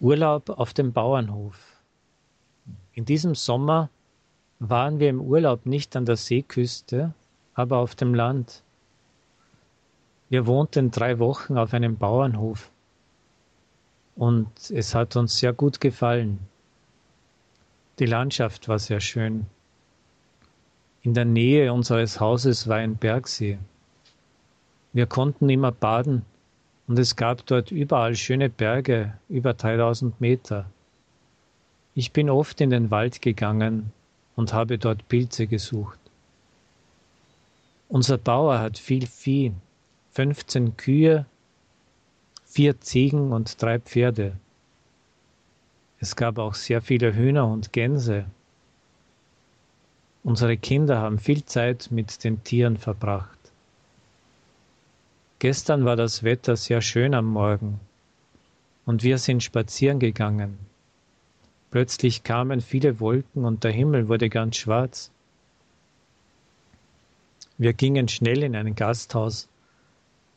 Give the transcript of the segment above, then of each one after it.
Urlaub auf dem Bauernhof. In diesem Sommer waren wir im Urlaub nicht an der Seeküste, aber auf dem Land. Wir wohnten drei Wochen auf einem Bauernhof und es hat uns sehr gut gefallen. Die Landschaft war sehr schön. In der Nähe unseres Hauses war ein Bergsee. Wir konnten immer baden und es gab dort überall schöne Berge, über 3000 Meter. Ich bin oft in den Wald gegangen und habe dort Pilze gesucht. Unser Bauer hat viel Vieh, 15 Kühe, vier Ziegen und drei Pferde. Es gab auch sehr viele Hühner und Gänse. Unsere Kinder haben viel Zeit mit den Tieren verbracht. Gestern war das Wetter sehr schön am Morgen und wir sind spazieren gegangen. Plötzlich kamen viele Wolken und der Himmel wurde ganz schwarz. Wir gingen schnell in ein Gasthaus,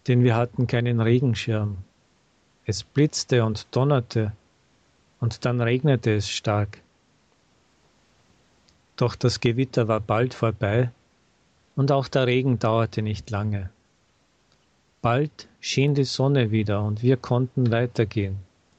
denn wir hatten keinen Regenschirm. Es blitzte und donnerte und dann regnete es stark. Doch das Gewitter war bald vorbei und auch der Regen dauerte nicht lange. Bald schien die Sonne wieder und wir konnten weitergehen.